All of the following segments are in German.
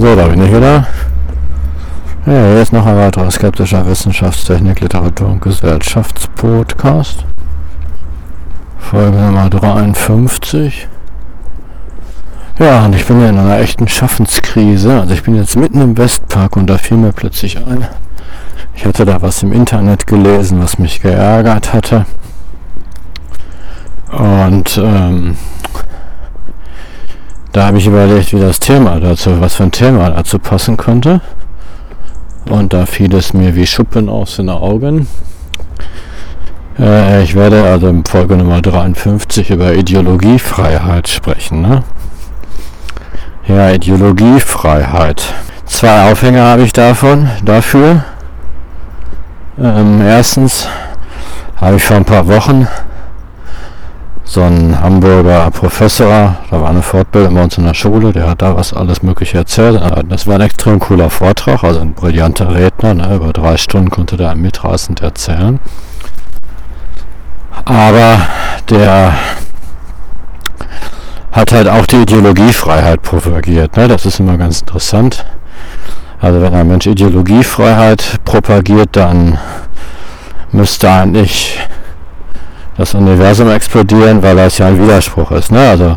So, da bin ich wieder. Ja, hier ist noch ein weiterer skeptischer Wissenschaftstechnik, Literatur und Gesellschaftspodcast. Folge Nummer 53. Ja, und ich bin ja in einer echten Schaffenskrise. Also ich bin jetzt mitten im Westpark und da fiel mir plötzlich ein. Ich hatte da was im Internet gelesen, was mich geärgert hatte. Und ähm, da habe ich überlegt, wie das Thema dazu, was für ein Thema dazu passen könnte. Und da fiel es mir wie Schuppen aus den Augen. Äh, ich werde also in Folge Nummer 53 über Ideologiefreiheit sprechen. Ne? Ja, Ideologiefreiheit. Zwei Aufhänger habe ich davon, dafür. Ähm, erstens habe ich vor ein paar Wochen so ein Hamburger Professor, da war eine Fortbildung bei uns in der Schule, der hat da was alles Mögliche erzählt. Das war ein extrem cooler Vortrag, also ein brillanter Redner, ne? über drei Stunden konnte der mitreißend erzählen. Aber der hat halt auch die Ideologiefreiheit propagiert. Ne? Das ist immer ganz interessant. Also wenn ein Mensch Ideologiefreiheit propagiert, dann müsste eigentlich das Universum explodieren, weil das ja ein Widerspruch ist. Ne? Also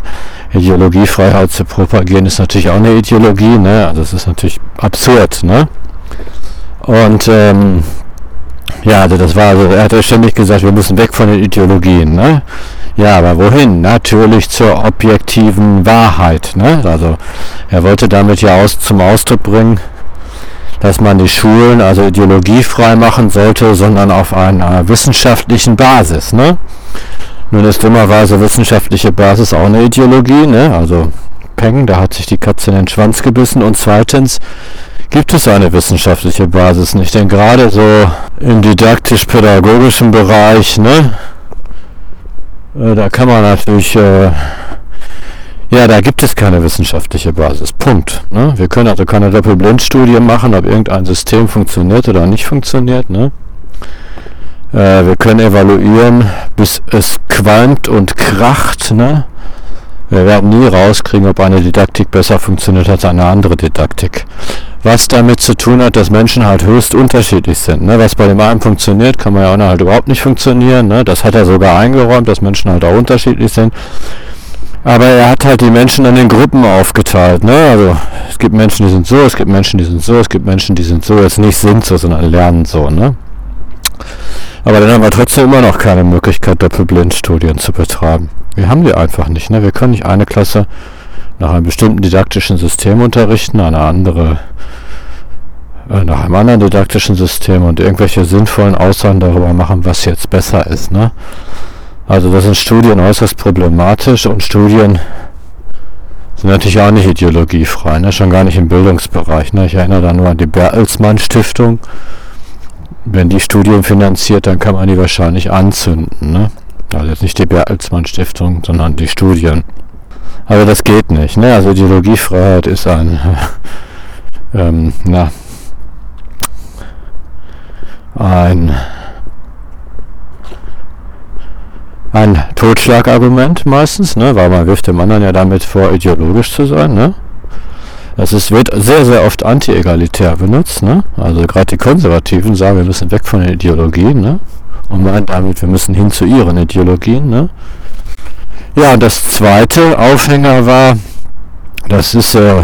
Ideologiefreiheit zu propagieren ist natürlich auch eine Ideologie. Ne? Also es ist natürlich absurd. Ne? Und ähm, ja, also das war, also er hat ja ständig gesagt, wir müssen weg von den Ideologien. Ne? Ja, aber wohin? Natürlich zur objektiven Wahrheit. Ne? Also er wollte damit ja aus, zum Ausdruck bringen, dass man die Schulen also ideologiefrei machen sollte, sondern auf einer wissenschaftlichen Basis. Ne? Nun ist dummerweise wissenschaftliche Basis auch eine Ideologie. Ne? Also Peng, da hat sich die Katze in den Schwanz gebissen. Und zweitens gibt es eine wissenschaftliche Basis nicht. Denn gerade so im didaktisch-pädagogischen Bereich, ne, äh, da kann man natürlich... Äh, ja, da gibt es keine wissenschaftliche Basis. Punkt. Ne? Wir können also keine Doppelblindstudie machen, ob irgendein System funktioniert oder nicht funktioniert. Ne? Äh, wir können evaluieren, bis es qualmt und kracht. Ne? Wir werden nie rauskriegen, ob eine Didaktik besser funktioniert als eine andere Didaktik. Was damit zu tun hat, dass Menschen halt höchst unterschiedlich sind. Ne? Was bei dem einen funktioniert, kann man ja auch halt überhaupt nicht funktionieren. Ne? Das hat er sogar eingeräumt, dass Menschen halt auch unterschiedlich sind. Aber er hat halt die Menschen in den Gruppen aufgeteilt. Ne? Also es gibt Menschen, die sind so, es gibt Menschen, die sind so, es gibt Menschen, die sind so, jetzt nicht sind so, sondern lernen so. Ne? Aber dann haben wir trotzdem immer noch keine Möglichkeit, Doppelblindstudien zu betreiben. Wir haben die einfach nicht. Ne? Wir können nicht eine Klasse nach einem bestimmten didaktischen System unterrichten, eine andere äh, nach einem anderen didaktischen System und irgendwelche sinnvollen Aussagen darüber machen, was jetzt besser ist. Ne? Also das sind Studien äußerst problematisch und Studien sind natürlich auch nicht ideologiefrei, ne? schon gar nicht im Bildungsbereich. Ne? Ich erinnere da nur an die Bertelsmann Stiftung. Wenn die Studien finanziert, dann kann man die wahrscheinlich anzünden. Ne? Also jetzt nicht die Bertelsmann Stiftung, sondern die Studien. Aber das geht nicht. Ne? Also Ideologiefreiheit ist ein, ähm, na, ein ein Totschlagargument meistens, ne? weil man wirft dem anderen ja damit vor, ideologisch zu sein. Ne? Das ist, wird sehr, sehr oft anti-egalitär benutzt. Ne? Also gerade die Konservativen sagen, wir müssen weg von den Ideologien ne? und meinen damit, wir müssen hin zu ihren Ideologien. Ne? Ja, und das zweite Aufhänger war, das ist äh,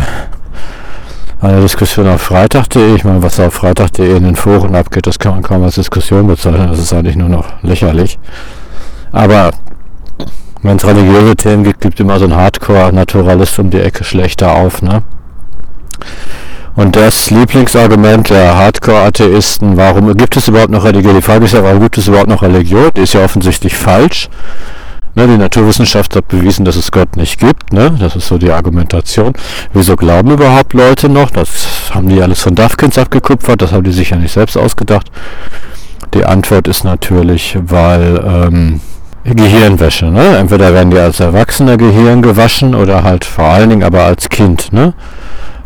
eine Diskussion auf Freitag.de. Ich meine, was auf Freitag.de in den Foren abgeht, das kann man kaum als Diskussion bezeichnen. Das ist eigentlich nur noch lächerlich. Aber wenn es religiöse Themen gibt, gibt immer so ein Hardcore-Naturalist um die Ecke schlechter auf, ne? Und das Lieblingsargument der Hardcore-Atheisten, warum gibt es überhaupt noch Religion? Die Frage ist ja, warum gibt es überhaupt noch Religion? Die ist ja offensichtlich falsch. Ne, die Naturwissenschaft hat bewiesen, dass es Gott nicht gibt. Ne? Das ist so die Argumentation. Wieso glauben überhaupt Leute noch? Das haben die alles von Dafkins abgekupfert. Das haben die sich ja nicht selbst ausgedacht. Die Antwort ist natürlich, weil ähm, Gehirnwäsche, ne? Entweder werden die als Erwachsener Gehirn gewaschen oder halt vor allen Dingen aber als Kind, ne?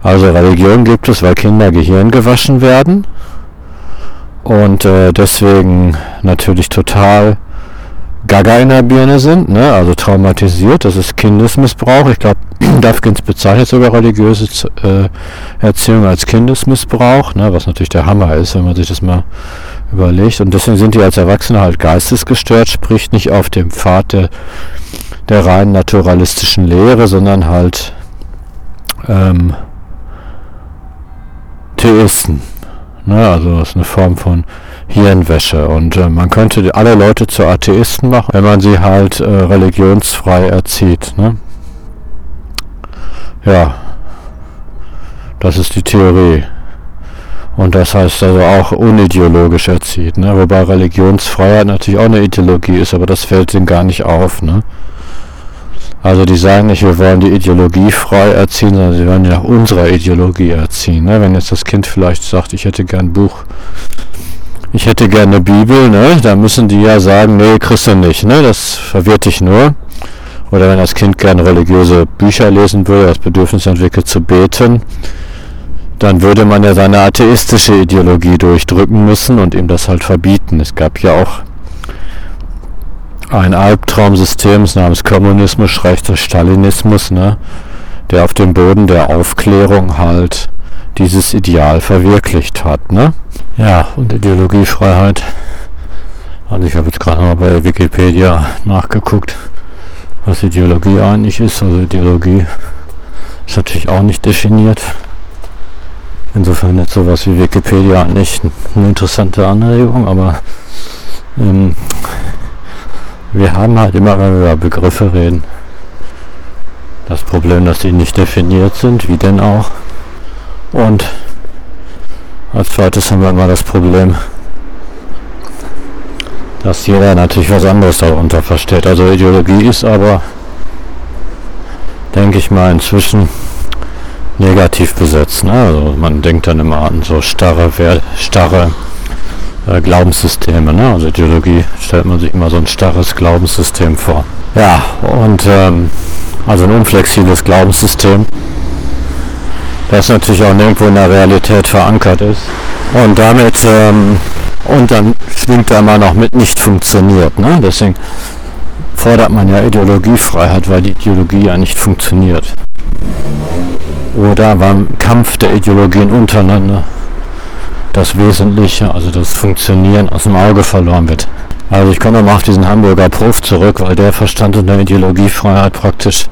Also Religion gibt es, weil Kinder Gehirn gewaschen werden und äh, deswegen natürlich total Gaga in der Birne sind, ne? also traumatisiert, das ist Kindesmissbrauch. Ich glaube, Dafkins bezeichnet sogar religiöse äh, Erziehung als Kindesmissbrauch, ne? was natürlich der Hammer ist, wenn man sich das mal überlegt. Und deswegen sind die als Erwachsene halt geistesgestört, sprich nicht auf dem Pfad der, der rein naturalistischen Lehre, sondern halt ähm, Theisten. Ne? Also das ist eine Form von Hirnwäsche. Und äh, man könnte alle Leute zu Atheisten machen, wenn man sie halt äh, religionsfrei erzieht. Ne? Ja, das ist die Theorie. Und das heißt also auch unideologisch erzieht, ne? wobei Religionsfreiheit natürlich auch eine Ideologie ist, aber das fällt ihnen gar nicht auf. Ne? Also die sagen nicht, wir wollen die Ideologie frei erziehen, sondern sie wollen ja nach unserer Ideologie erziehen. Ne? Wenn jetzt das Kind vielleicht sagt, ich hätte gern ein Buch ich hätte gerne eine Bibel, ne? Da müssen die ja sagen, nee, kriegst du nicht, ne? Das verwirrt dich nur. Oder wenn das Kind gerne religiöse Bücher lesen würde, das Bedürfnis entwickelt zu beten, dann würde man ja seine atheistische Ideologie durchdrücken müssen und ihm das halt verbieten. Es gab ja auch ein Albtraumsystem namens Kommunismus, Schrägstrich Stalinismus, ne? der auf dem Boden der Aufklärung halt dieses Ideal verwirklicht hat. Ne? Ja, und Ideologiefreiheit. Also ich habe jetzt gerade mal bei Wikipedia nachgeguckt, was Ideologie eigentlich ist. Also Ideologie ist natürlich auch nicht definiert. Insofern jetzt sowas wie Wikipedia nicht eine interessante Anregung, aber ähm, wir haben halt immer, wenn wir über Begriffe reden, das Problem, dass sie nicht definiert sind, wie denn auch. Und als zweites haben wir immer das Problem, dass jeder natürlich was anderes darunter versteht. Also Ideologie ist aber, denke ich mal, inzwischen negativ besetzt. Ne? Also man denkt dann immer an so starre, starre äh, Glaubenssysteme. Ne? Also Ideologie stellt man sich immer so ein starres Glaubenssystem vor. Ja, und ähm, also ein unflexibles Glaubenssystem das natürlich auch nirgendwo in der Realität verankert ist. Und damit, ähm, und dann schwingt da immer noch mit nicht funktioniert. Ne? Deswegen fordert man ja Ideologiefreiheit, weil die Ideologie ja nicht funktioniert. Oder beim Kampf der Ideologien untereinander das Wesentliche, also das Funktionieren aus dem Auge verloren wird. Also ich komme mal auf diesen Hamburger Prof zurück, weil der verstand unter Ideologiefreiheit praktisch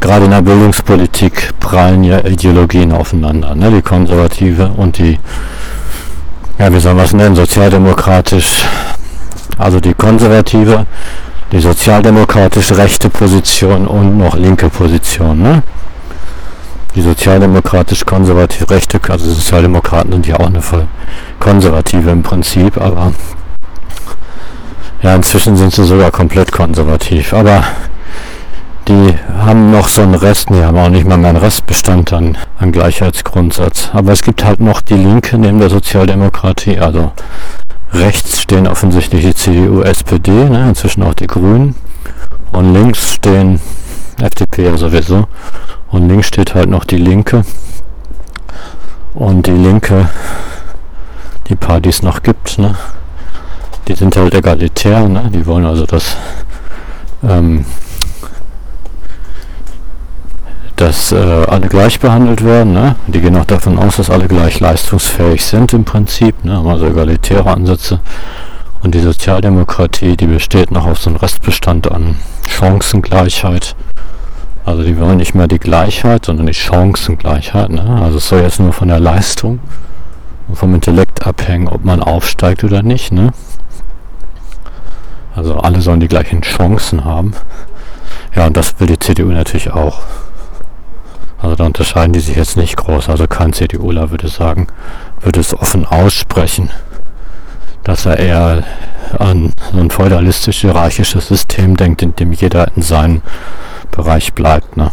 gerade in der Bildungspolitik prallen ja Ideologien aufeinander, ne? die konservative und die, ja, wie soll man es nennen, sozialdemokratisch, also die konservative, die sozialdemokratisch rechte Position und noch linke Position. Ne? Die sozialdemokratisch konservativ rechte, also Sozialdemokraten sind ja auch eine voll konservative im Prinzip, aber ja, inzwischen sind sie sogar komplett konservativ. Aber die haben noch so einen Rest, die haben auch nicht mal mehr einen Restbestand an, an Gleichheitsgrundsatz. Aber es gibt halt noch die Linke neben der Sozialdemokratie, also rechts stehen offensichtlich die CDU, SPD, ne, inzwischen auch die Grünen. Und links stehen FDP ja sowieso. Und links steht halt noch die Linke. Und die Linke, die paar, die es noch gibt, ne, die sind halt egalitär, ne, die wollen also das ähm, dass äh, alle gleich behandelt werden. Ne? Die gehen auch davon aus, dass alle gleich leistungsfähig sind im Prinzip, ne? also egalitäre Ansätze. Und die Sozialdemokratie, die besteht noch auf so einem Restbestand an Chancengleichheit. Also die wollen nicht mehr die Gleichheit, sondern die Chancengleichheit. Ne? Also es soll jetzt nur von der Leistung und vom Intellekt abhängen, ob man aufsteigt oder nicht. Ne? Also alle sollen die gleichen Chancen haben. Ja, und das will die CDU natürlich auch. Also da unterscheiden die sich jetzt nicht groß. Also kein CDUler würde sagen, würde es offen aussprechen, dass er eher an so ein feudalistisch-hierarchisches System denkt, in dem jeder in seinem Bereich bleibt. Ne?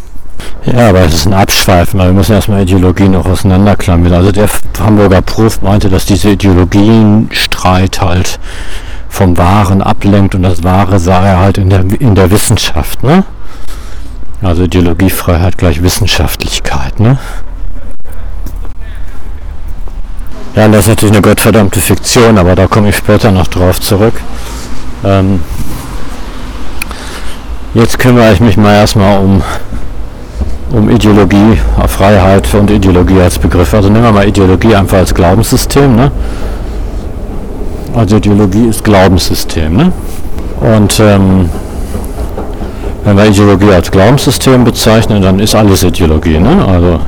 Ja, aber es ist ein Abschweifen, weil wir müssen erstmal Ideologien noch auseinanderklammen. Also der Hamburger Prof meinte, dass diese Ideologienstreit halt vom Wahren ablenkt und das Wahre sah er halt in der, in der Wissenschaft. Ne? Also Ideologiefreiheit gleich Wissenschaftlichkeit, ne? Ja, das ist natürlich eine gottverdammte Fiktion, aber da komme ich später noch drauf zurück. Ähm, jetzt kümmere ich mich mal erstmal um, um Ideologie, Freiheit und Ideologie als Begriff. Also nehmen wir mal Ideologie einfach als Glaubenssystem. Ne? Also Ideologie ist Glaubenssystem. Ne? Und ähm, wenn wir Ideologie als Glaubenssystem bezeichnen, dann ist alles Ideologie. Ne? Also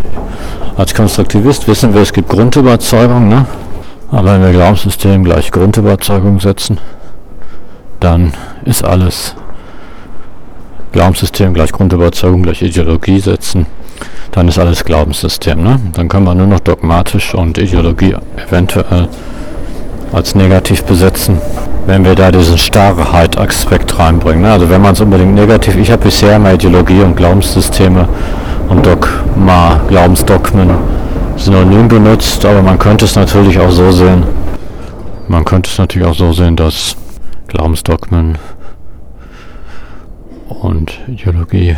als Konstruktivist wissen wir, es gibt Grundüberzeugungen. Ne? Aber wenn wir Glaubenssystem gleich Grundüberzeugung setzen, dann ist alles Glaubenssystem gleich Grundüberzeugung gleich Ideologie setzen, dann ist alles Glaubenssystem. Ne? Dann können wir nur noch dogmatisch und Ideologie eventuell als negativ besetzen, wenn wir da diesen Starrheit-Aspekt reinbringen. Ne? Also wenn man es unbedingt negativ, ich habe bisher immer Ideologie und Glaubenssysteme und Dogma, Glaubensdogmen synonym benutzt, aber man könnte es natürlich auch so sehen. Man könnte es natürlich auch so sehen, dass Glaubensdogmen und Ideologie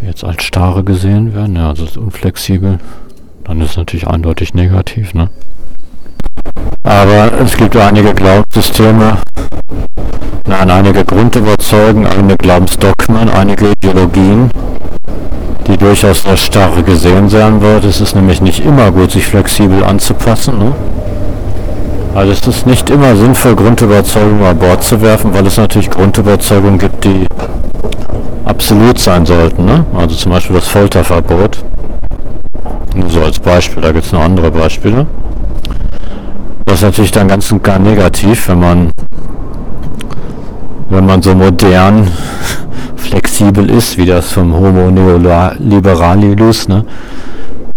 jetzt als starre gesehen werden, ja, also unflexibel, dann ist es natürlich eindeutig negativ, ne? Aber es gibt einige Glaubenssysteme, nein, einige Grundüberzeugungen, einige Glaubensdogmen, einige Ideologien, die durchaus als starre gesehen sein wird. Es ist nämlich nicht immer gut, sich flexibel anzupassen. Ne? Also es ist nicht immer sinnvoll, Grundüberzeugungen über Bord zu werfen, weil es natürlich Grundüberzeugungen gibt, die absolut sein sollten. Ne? Also zum Beispiel das Folterverbot. Nur so als Beispiel, da gibt es noch andere Beispiele. Das ist natürlich dann ganz und gar negativ, wenn man wenn man so modern flexibel ist, wie das vom Homo neoliberalis, ne?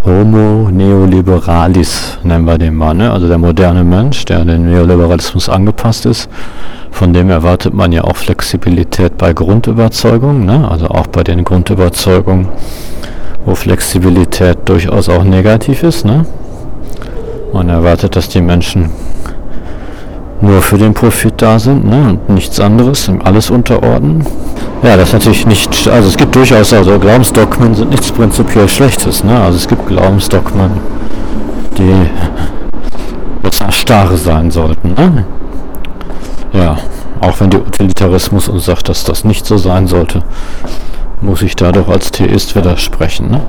Homo neoliberalis nennen wir den mal, ne? also der moderne Mensch, der an den Neoliberalismus angepasst ist. Von dem erwartet man ja auch Flexibilität bei Grundüberzeugungen, ne? also auch bei den Grundüberzeugungen, wo Flexibilität durchaus auch negativ ist. Ne? Man erwartet, dass die Menschen nur für den Profit da sind ne? und nichts anderes, alles unterordnen. Ja, das ist natürlich nicht, also es gibt durchaus, also Glaubensdogmen sind nichts prinzipiell Schlechtes. Ne? Also es gibt Glaubensdogmen, die besser starr sein sollten. Ne? Ja, auch wenn der Utilitarismus uns sagt, dass das nicht so sein sollte, muss ich da doch als Theist widersprechen. Ne?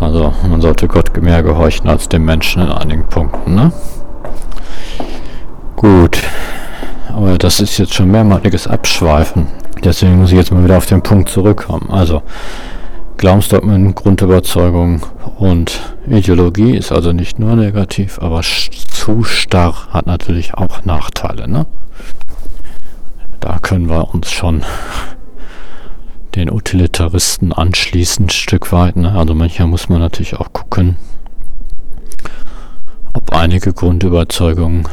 Also man sollte Gott mehr gehorchen als dem Menschen in einigen Punkten. Ne? Gut, aber das ist jetzt schon mehrmaliges Abschweifen. Deswegen muss ich jetzt mal wieder auf den Punkt zurückkommen. Also Glaubensdogmen, Grundüberzeugung und Ideologie ist also nicht nur negativ, aber zu starr hat natürlich auch Nachteile. Ne? Da können wir uns schon den Utilitaristen anschließen, ein Stück weit. Ne? Also manchmal muss man natürlich auch gucken, ob einige Grundüberzeugungen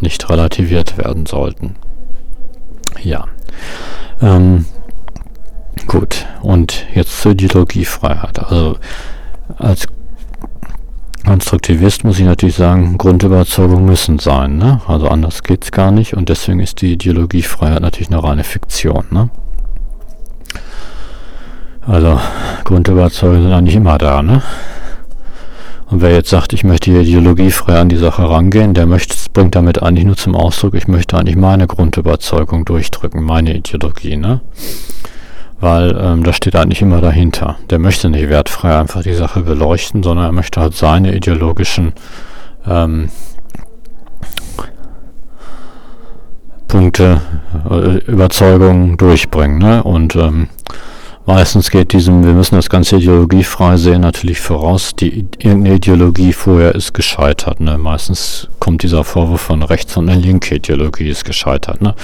nicht relativiert werden sollten. Ja. Ähm, gut, und jetzt zur Ideologiefreiheit. Also als Konstruktivist muss ich natürlich sagen, Grundüberzeugungen müssen sein. Ne? Also anders geht es gar nicht und deswegen ist die Ideologiefreiheit natürlich eine reine Fiktion. Ne? Also Grundüberzeugungen sind eigentlich immer da. Ne? Und wer jetzt sagt, ich möchte ideologiefrei an die Sache rangehen, der möchte, bringt damit eigentlich nur zum Ausdruck, ich möchte eigentlich meine Grundüberzeugung durchdrücken, meine Ideologie, ne? Weil ähm, das steht eigentlich immer dahinter. Der möchte nicht wertfrei einfach die Sache beleuchten, sondern er möchte halt seine ideologischen ähm, Punkte, äh, Überzeugungen durchbringen. Ne? Und ähm, Meistens geht diesem, wir müssen das Ganze ideologiefrei sehen, natürlich voraus, die irgendeine Ideologie vorher ist gescheitert. Ne? Meistens kommt dieser Vorwurf von rechts und eine linke Ideologie ist gescheitert. Ne?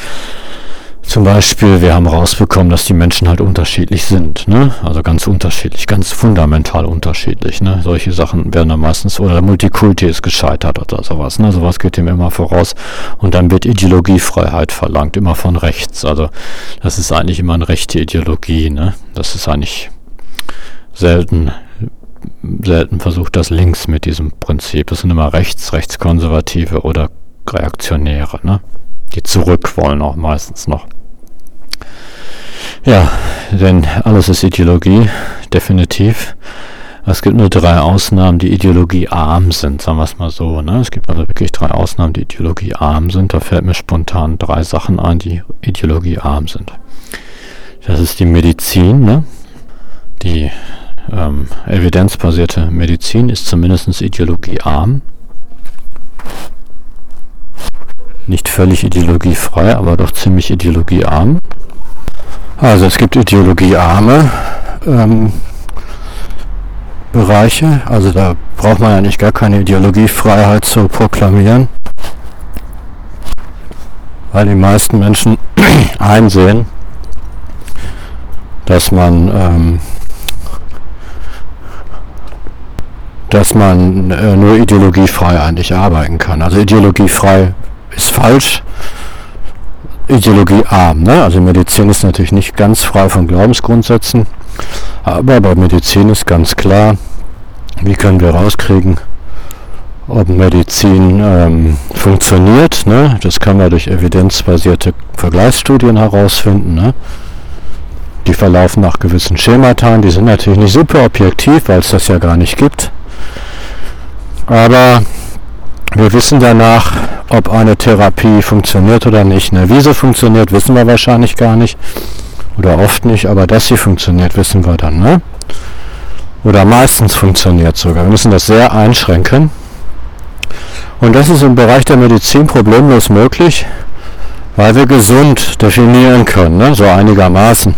Zum Beispiel, wir haben rausbekommen, dass die Menschen halt unterschiedlich sind, ne? Also ganz unterschiedlich, ganz fundamental unterschiedlich, ne? Solche Sachen werden dann meistens, oder der Multikulti ist gescheitert oder sowas, ne? Sowas geht dem immer voraus. Und dann wird Ideologiefreiheit verlangt, immer von rechts. Also, das ist eigentlich immer eine rechte Ideologie, ne? Das ist eigentlich selten, selten versucht das links mit diesem Prinzip. Das sind immer rechts, rechtskonservative oder Reaktionäre, ne? Die zurück wollen auch meistens noch. Ja, denn alles ist Ideologie, definitiv. Es gibt nur drei Ausnahmen, die ideologiearm sind, sagen wir es mal so. Ne? Es gibt also wirklich drei Ausnahmen, die ideologiearm sind. Da fällt mir spontan drei Sachen ein, die ideologiearm sind. Das ist die Medizin. Ne? Die ähm, evidenzbasierte Medizin ist zumindest ideologiearm. Nicht völlig ideologiefrei, aber doch ziemlich ideologiearm. Also es gibt ideologiearme ähm, Bereiche. Also da braucht man ja nicht gar keine Ideologiefreiheit zu proklamieren, weil die meisten Menschen einsehen, dass man ähm, dass man äh, nur ideologiefrei eigentlich arbeiten kann. Also ideologiefrei ist falsch, ideologiearm. Ne? Also Medizin ist natürlich nicht ganz frei von Glaubensgrundsätzen. Aber bei Medizin ist ganz klar, wie können wir rauskriegen, ob Medizin ähm, funktioniert. Ne? Das kann man durch evidenzbasierte Vergleichsstudien herausfinden. Ne? Die verlaufen nach gewissen Schemata. Die sind natürlich nicht super objektiv, weil es das ja gar nicht gibt. Aber wir wissen danach, ob eine Therapie funktioniert oder nicht. Ne? Wie sie funktioniert, wissen wir wahrscheinlich gar nicht. Oder oft nicht, aber dass sie funktioniert, wissen wir dann. Ne? Oder meistens funktioniert sogar. Wir müssen das sehr einschränken. Und das ist im Bereich der Medizin problemlos möglich, weil wir gesund definieren können, ne? so einigermaßen.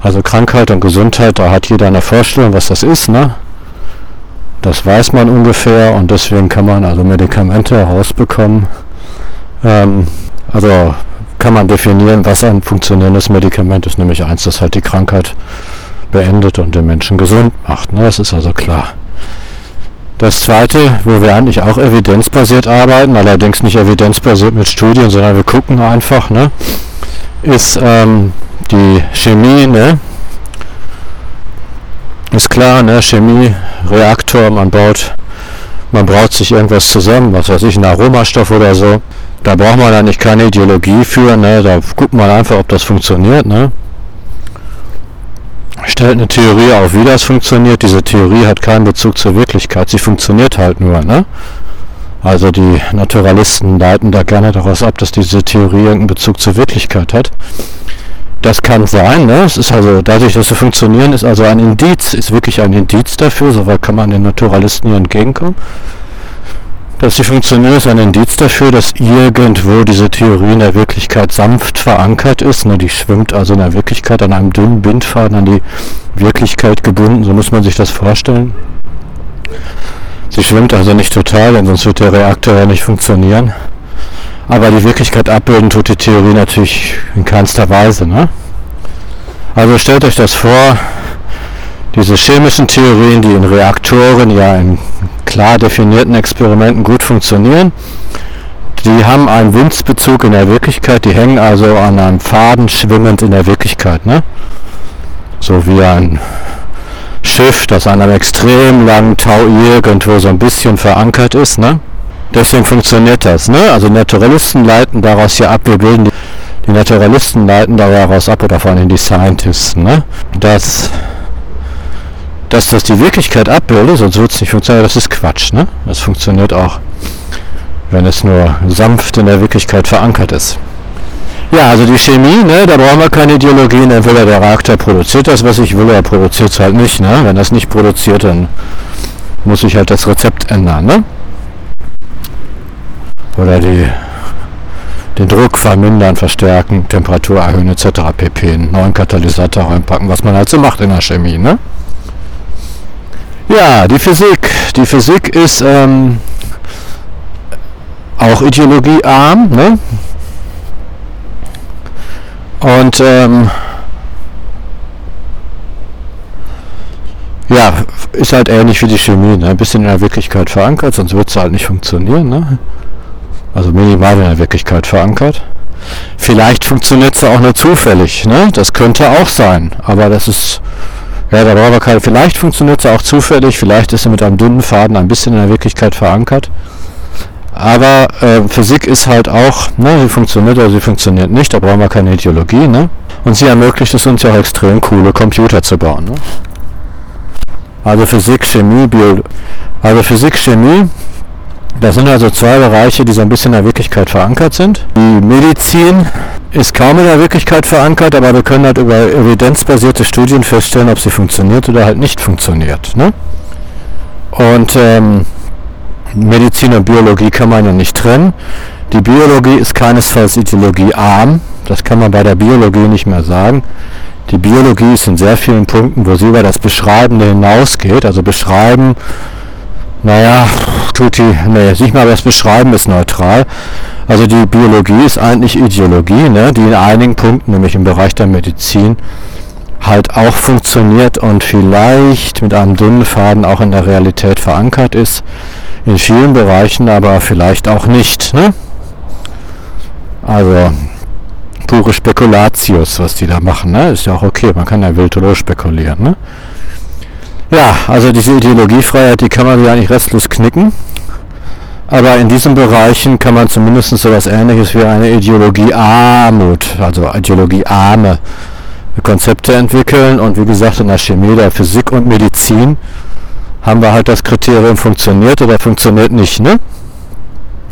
Also Krankheit und Gesundheit, da hat jeder eine Vorstellung, was das ist. Ne? Das weiß man ungefähr und deswegen kann man also Medikamente herausbekommen. Ähm, also kann man definieren, was ein funktionierendes Medikament ist, nämlich eins, das halt die Krankheit beendet und den Menschen gesund macht. Ne? Das ist also klar. Das zweite, wo wir eigentlich auch evidenzbasiert arbeiten, allerdings nicht evidenzbasiert mit Studien, sondern wir gucken einfach, ne, ist ähm, die Chemie, ne? Ist klar, ne? Chemie, Reaktor, man baut, man braut sich irgendwas zusammen, was weiß ich, ein Aromastoff oder so. Da braucht man eigentlich keine Ideologie für, ne? Da guckt man einfach, ob das funktioniert, ne? Stellt eine Theorie auf, wie das funktioniert. Diese Theorie hat keinen Bezug zur Wirklichkeit, sie funktioniert halt nur, ne? Also die Naturalisten leiten da gerne daraus ab, dass diese Theorie irgendeinen Bezug zur Wirklichkeit hat. Das kann sein, ne? Es ist also, dadurch, dass sie funktionieren, ist also ein Indiz, ist wirklich ein Indiz dafür, soweit kann man den Naturalisten hier entgegenkommen dass sie funktionieren, ist ein Indiz dafür, dass irgendwo diese Theorie in der Wirklichkeit sanft verankert ist. Ne? Die schwimmt also in der Wirklichkeit an einem dünnen Bindfaden an die Wirklichkeit gebunden. So muss man sich das vorstellen. Sie schwimmt also nicht total, denn sonst wird der Reaktor ja nicht funktionieren. Aber die Wirklichkeit abbilden tut die Theorie natürlich in keinster Weise. Ne? Also stellt euch das vor, diese chemischen Theorien, die in Reaktoren ja in klar definierten Experimenten gut funktionieren, die haben einen Windsbezug in der Wirklichkeit, die hängen also an einem Faden schwimmend in der Wirklichkeit. Ne? So wie ein Schiff, das an einem extrem langen Tau irgendwo so ein bisschen verankert ist. Ne? Deswegen funktioniert das. Ne? Also Naturalisten leiten daraus ja ab, wir bilden die, die Naturalisten leiten daraus ab, oder vor allem die Scientists, ne? dass dass das die Wirklichkeit abbildet, sonst wird es nicht funktionieren, das ist Quatsch. Ne? Das funktioniert auch, wenn es nur sanft in der Wirklichkeit verankert ist. Ja, also die Chemie, ne, da brauchen wir keine Ideologien. Entweder der Reaktor produziert das, was ich will, oder produziert es halt nicht. Ne? Wenn das nicht produziert, dann muss ich halt das Rezept ändern. Ne? Oder die, den Druck vermindern, verstärken, Temperatur erhöhen etc. pp. Einen neuen Katalysator reinpacken, was man halt so macht in der Chemie. Ne? Ja, die Physik. Die Physik ist ähm, auch ideologiearm. Ne? Und ähm, ja, ist halt ähnlich wie die Chemie. Ne? Ein bisschen in der Wirklichkeit verankert, sonst wird es halt nicht funktionieren. Ne? Also minimal in der Wirklichkeit verankert. Vielleicht funktioniert es auch nur zufällig. Ne? Das könnte auch sein. Aber das ist ja, der Brauerkal, vielleicht funktioniert es auch zufällig, vielleicht ist er mit einem dünnen Faden ein bisschen in der Wirklichkeit verankert. Aber äh, Physik ist halt auch, ne, sie funktioniert oder sie funktioniert nicht, da brauchen wir keine Ideologie. Ne? Und sie ermöglicht es uns ja auch extrem coole Computer zu bauen. Ne? Also Physik, Chemie, Biologie. Also Physik, Chemie, das sind also zwei Bereiche, die so ein bisschen in der Wirklichkeit verankert sind. Die Medizin ist kaum in der Wirklichkeit verankert, aber wir können halt über evidenzbasierte Studien feststellen, ob sie funktioniert oder halt nicht funktioniert. Ne? Und ähm, Medizin und Biologie kann man ja nicht trennen. Die Biologie ist keinesfalls ideologiearm. Das kann man bei der Biologie nicht mehr sagen. Die Biologie ist in sehr vielen Punkten, wo sie über das Beschreibende hinausgeht. Also beschreiben, naja, tut die, nee, nicht mal das Beschreiben ist neutral. Also die Biologie ist eigentlich Ideologie, ne, die in einigen Punkten, nämlich im Bereich der Medizin, halt auch funktioniert und vielleicht mit einem dünnen Faden auch in der Realität verankert ist. In vielen Bereichen aber vielleicht auch nicht. Ne? Also pure Spekulatius, was die da machen. Ne? Ist ja auch okay, man kann ja wild spekulieren. Ne? Ja, also diese Ideologiefreiheit, die kann man ja eigentlich restlos knicken. Aber in diesen Bereichen kann man zumindest so etwas ähnliches wie eine Ideologiearmut, also Ideologiearme Konzepte entwickeln. Und wie gesagt, in der Chemie, der Physik und Medizin haben wir halt das Kriterium funktioniert oder funktioniert nicht. Ne?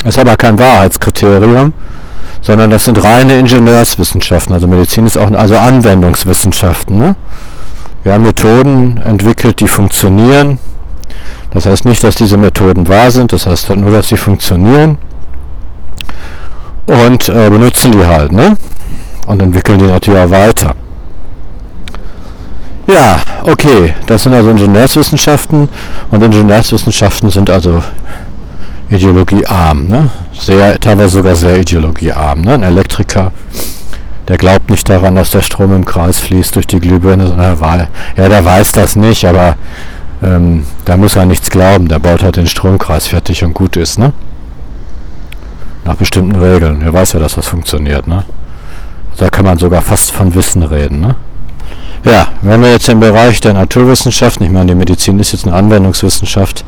Ist aber kein Wahrheitskriterium, sondern das sind reine Ingenieurswissenschaften. Also Medizin ist auch also Anwendungswissenschaften. Ne? Wir haben Methoden entwickelt, die funktionieren. Das heißt nicht, dass diese Methoden wahr sind, das heißt halt nur, dass sie funktionieren. Und äh, benutzen die halt, ne? Und entwickeln die natürlich auch weiter. Ja, okay, das sind also Ingenieurswissenschaften und Ingenieurswissenschaften sind also ideologiearm, ne? Sehr, teilweise sogar sehr ideologiearm, ne? Ein Elektriker der glaubt nicht daran, dass der Strom im Kreis fließt durch die Glühbirne, sondern er ja, der weiß das nicht, aber ähm, da muss er nichts glauben. Der baut halt den Stromkreis fertig und gut ist, ne? Nach bestimmten Regeln. Er weiß ja, dass das funktioniert, ne? Da kann man sogar fast von Wissen reden, ne? Ja, wenn wir jetzt im Bereich der Naturwissenschaften, ich meine, die Medizin ist jetzt eine Anwendungswissenschaft,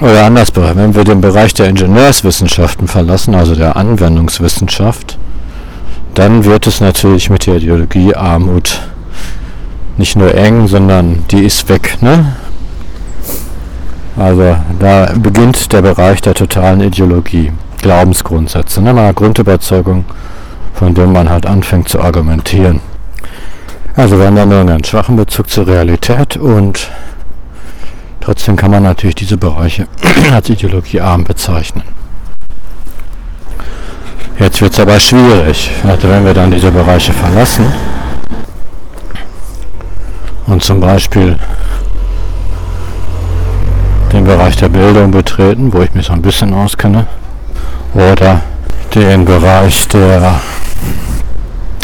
oder anders, wenn wir den Bereich der Ingenieurswissenschaften verlassen, also der Anwendungswissenschaft, dann wird es natürlich mit der Ideologie Armut nicht nur eng, sondern die ist weg. Ne? Also da beginnt der Bereich der totalen Ideologie, Glaubensgrundsätze, ne? eine Grundüberzeugung, von dem man halt anfängt zu argumentieren. Also wir haben dann nur einen schwachen Bezug zur Realität und Trotzdem kann man natürlich diese Bereiche als ideologiearm bezeichnen. Jetzt wird es aber schwierig, also wenn wir dann diese Bereiche verlassen und zum Beispiel den Bereich der Bildung betreten, wo ich mich so ein bisschen auskenne, oder den Bereich der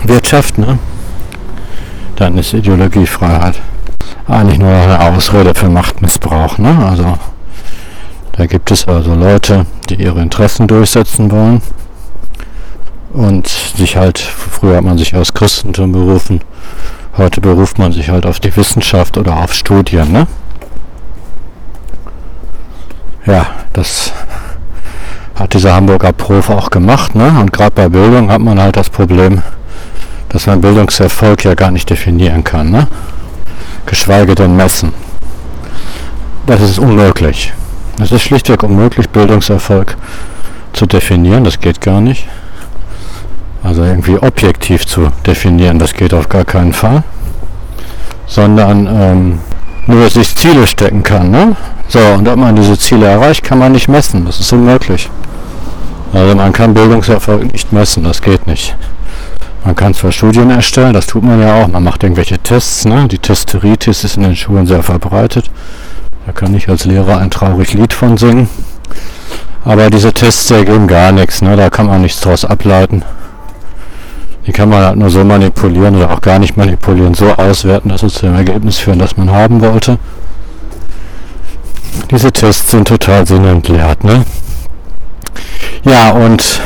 Wirtschaft, ne? dann ist Ideologiefreiheit eigentlich nur eine Ausrede für Machtmissbrauch. Ne? Also da gibt es also Leute, die ihre Interessen durchsetzen wollen und sich halt, früher hat man sich aus Christentum berufen, heute beruft man sich halt auf die Wissenschaft oder auf Studien. Ne? Ja, das hat dieser Hamburger Prof auch gemacht. Ne? Und gerade bei Bildung hat man halt das Problem, dass man Bildungserfolg ja gar nicht definieren kann. Ne? Geschweige denn messen. Das ist unmöglich. Es ist schlichtweg unmöglich, Bildungserfolg zu definieren. Das geht gar nicht. Also irgendwie objektiv zu definieren, das geht auf gar keinen Fall. Sondern ähm, nur, dass ich Ziele stecken kann. Ne? So, und ob man diese Ziele erreicht, kann man nicht messen. Das ist unmöglich. Also man kann Bildungserfolg nicht messen, das geht nicht. Man kann zwar Studien erstellen, das tut man ja auch. Man macht irgendwelche Tests. Ne? Die Testeritis ist in den Schulen sehr verbreitet. Da kann ich als Lehrer ein trauriges Lied von singen. Aber diese Tests ergeben gar nichts. Ne? Da kann man nichts draus ableiten. Die kann man halt nur so manipulieren oder auch gar nicht manipulieren, so auswerten, dass sie zu dem Ergebnis führen, das man haben wollte. Diese Tests sind total sinnentleert. Ne? Ja, und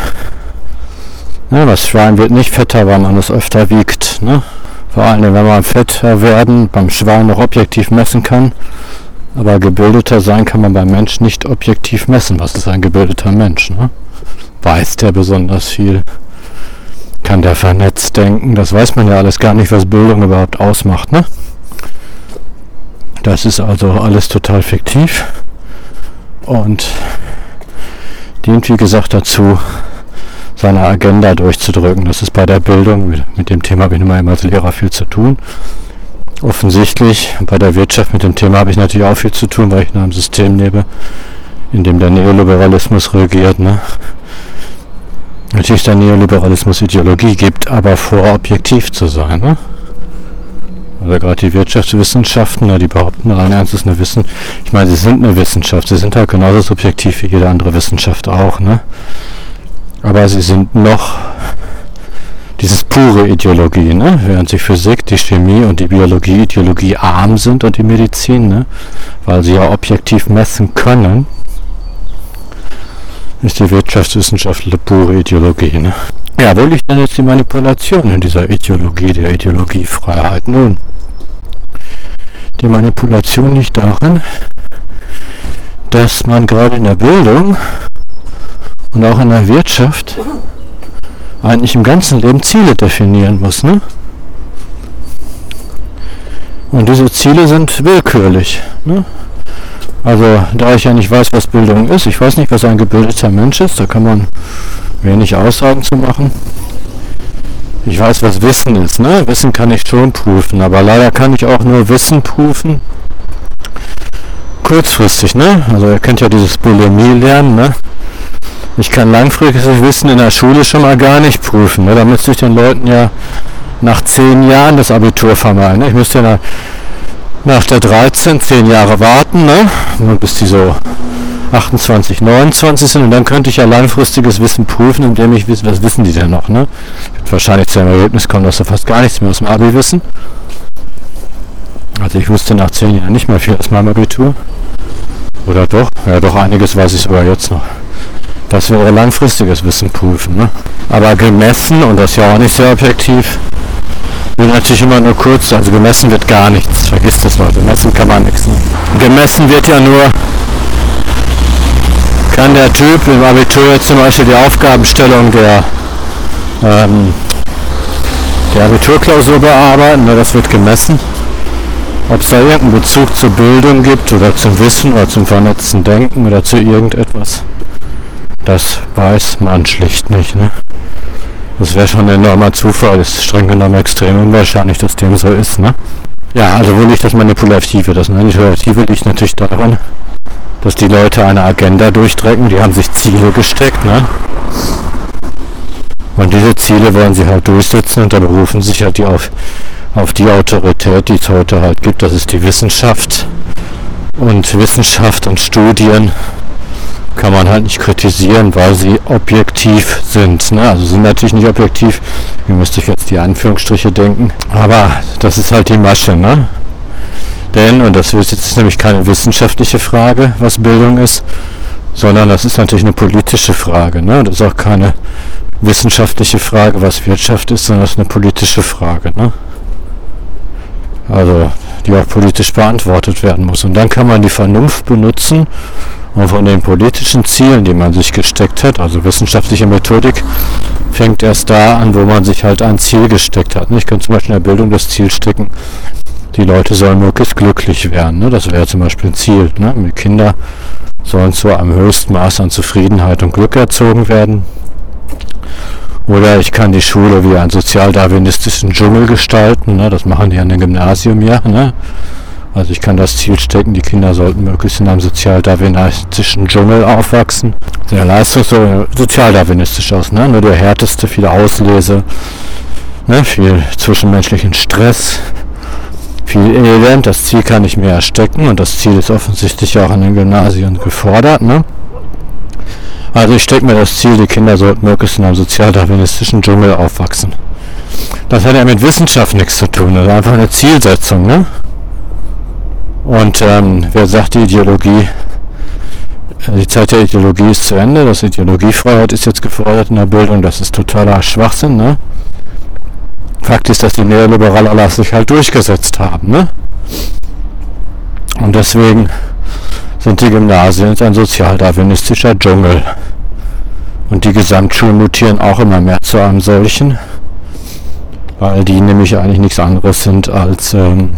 Ne, das Schwein wird nicht fetter, weil man es öfter wiegt. Ne? Vor allem, wenn man fetter werden beim Schwein noch objektiv messen kann. Aber gebildeter sein kann man beim Mensch nicht objektiv messen. Was ist ein gebildeter Mensch? Ne? Weiß der besonders viel? Kann der vernetzt denken? Das weiß man ja alles gar nicht, was Bildung überhaupt ausmacht. Ne? Das ist also alles total fiktiv und dient, wie gesagt, dazu, seine Agenda durchzudrücken. Das ist bei der Bildung, mit dem Thema habe ich immer als Lehrer viel zu tun. Offensichtlich, bei der Wirtschaft mit dem Thema habe ich natürlich auch viel zu tun, weil ich in einem System lebe, in dem der Neoliberalismus regiert. Ne? Natürlich der Neoliberalismus Ideologie gibt, aber vor objektiv zu sein. Ne? Oder gerade die Wirtschaftswissenschaften, die behaupten allen Ernstes eine Wissenschaft. Ich meine, sie sind eine Wissenschaft, sie sind halt genauso subjektiv wie jede andere Wissenschaft auch, ne? Aber sie sind noch dieses pure Ideologie, ne? Während die Physik, die Chemie und die Biologie Ideologie arm sind und die Medizin, ne? Weil sie ja objektiv messen können, ist die Wirtschaftswissenschaft eine pure Ideologie, ne? Ja, wo liegt denn jetzt die Manipulation in dieser Ideologie, der Ideologiefreiheit? Nun, die Manipulation liegt darin, dass man gerade in der Bildung und auch in der Wirtschaft eigentlich im ganzen Leben Ziele definieren muss. Ne? Und diese Ziele sind willkürlich. Ne? Also da ich ja nicht weiß, was Bildung ist, ich weiß nicht, was ein gebildeter Mensch ist, da kann man wenig Aussagen zu machen. Ich weiß, was Wissen ist. Ne? Wissen kann ich schon prüfen, aber leider kann ich auch nur Wissen prüfen. Kurzfristig, ne? Also ihr kennt ja dieses Bulimie-Lernen, ne? Ich kann langfristiges Wissen in der Schule schon mal gar nicht prüfen. Ne? Da müsste ich den Leuten ja nach zehn Jahren das Abitur vermeiden. Ne? Ich müsste ja nach, nach der 13 zehn Jahre warten, ne? bis die so 28, 29 sind und dann könnte ich ja langfristiges Wissen prüfen, indem ich wissen, was wissen die denn noch, ne? Ich würde wahrscheinlich zu einem Ergebnis kommen, dass sie fast gar nichts mehr aus dem Abi wissen. Also ich wusste nach zehn Jahren nicht mehr viel aus meinem Abitur. Oder doch? Ja doch, einiges weiß ich sogar jetzt noch. Das wäre langfristiges Wissen prüfen, ne? Aber gemessen, und das ist ja auch nicht sehr objektiv, wird natürlich immer nur kurz, also gemessen wird gar nichts. Vergiss das Leute, gemessen kann man nichts. Ne? Gemessen wird ja nur kann der Typ im Abitur zum Beispiel die Aufgabenstellung der, ähm, der Abiturklausur bearbeiten, ne, das wird gemessen. Ob es da irgendeinen Bezug zur Bildung gibt oder zum Wissen oder zum vernetzten Denken oder zu irgendetwas, das weiß man schlicht nicht. Ne? Das wäre schon ein enormer Zufall, das ist streng genommen extrem unwahrscheinlich, dass dem so ist. Ne? Ja, also wo liegt das Manipulative? Das Manipulative liegt natürlich daran, dass die Leute eine Agenda durchdrecken, die haben sich Ziele gesteckt, ne? Und diese Ziele wollen sie halt durchsetzen und dann berufen sich halt die auf, auf die Autorität, die es heute halt gibt, das ist die Wissenschaft. Und Wissenschaft und Studien kann man halt nicht kritisieren, weil sie objektiv sind. Ne? Also sind natürlich nicht objektiv, wie müsste ich jetzt die Anführungsstriche denken. Aber das ist halt die Masche. Ne? Denn, und das ist jetzt nämlich keine wissenschaftliche Frage, was Bildung ist, sondern das ist natürlich eine politische Frage. Ne? Das ist auch keine wissenschaftliche Frage, was Wirtschaft ist, sondern das ist eine politische Frage. Ne? Also, die auch politisch beantwortet werden muss. Und dann kann man die Vernunft benutzen und von den politischen Zielen, die man sich gesteckt hat, also wissenschaftliche Methodik, fängt erst da an, wo man sich halt ein Ziel gesteckt hat. Ich könnte zum Beispiel in der Bildung das Ziel stecken, die Leute sollen möglichst glücklich werden. Ne? Das wäre zum Beispiel ein Ziel. Ne? Die Kinder sollen zu einem höchsten Maß an Zufriedenheit und Glück erzogen werden. Oder ich kann die Schule wie einen sozialdarwinistischen Dschungel gestalten. Ne? Das machen die an dem Gymnasium ja. Also ich kann das Ziel stecken, die Kinder sollten möglichst in einem sozialdarwinistischen Dschungel aufwachsen. Sehr leistungs- so sozialdarwinistisch aus. Ne? Nur der härteste, viel Auslese, ne? viel zwischenmenschlichen Stress, viel Elend. Das Ziel kann ich mir erstecken und das Ziel ist offensichtlich auch an den Gymnasien gefordert. Ne? Also ich stecke mir das Ziel, die Kinder sollten möglichst in einem sozialdarwinistischen Dschungel aufwachsen. Das hat ja mit Wissenschaft nichts zu tun, das ist einfach eine Zielsetzung. Ne? Und ähm, wer sagt, die Ideologie, die Zeit der Ideologie ist zu Ende, das Ideologiefreiheit ist jetzt gefordert in der Bildung, das ist totaler Schwachsinn. Ne? Fakt ist, dass die Neoliberale sich halt durchgesetzt haben. Ne? Und deswegen sind die Gymnasien ein sozialdarwinistischer Dschungel. Und die Gesamtschulen mutieren auch immer mehr zu einem solchen. Weil die nämlich eigentlich nichts anderes sind als ähm,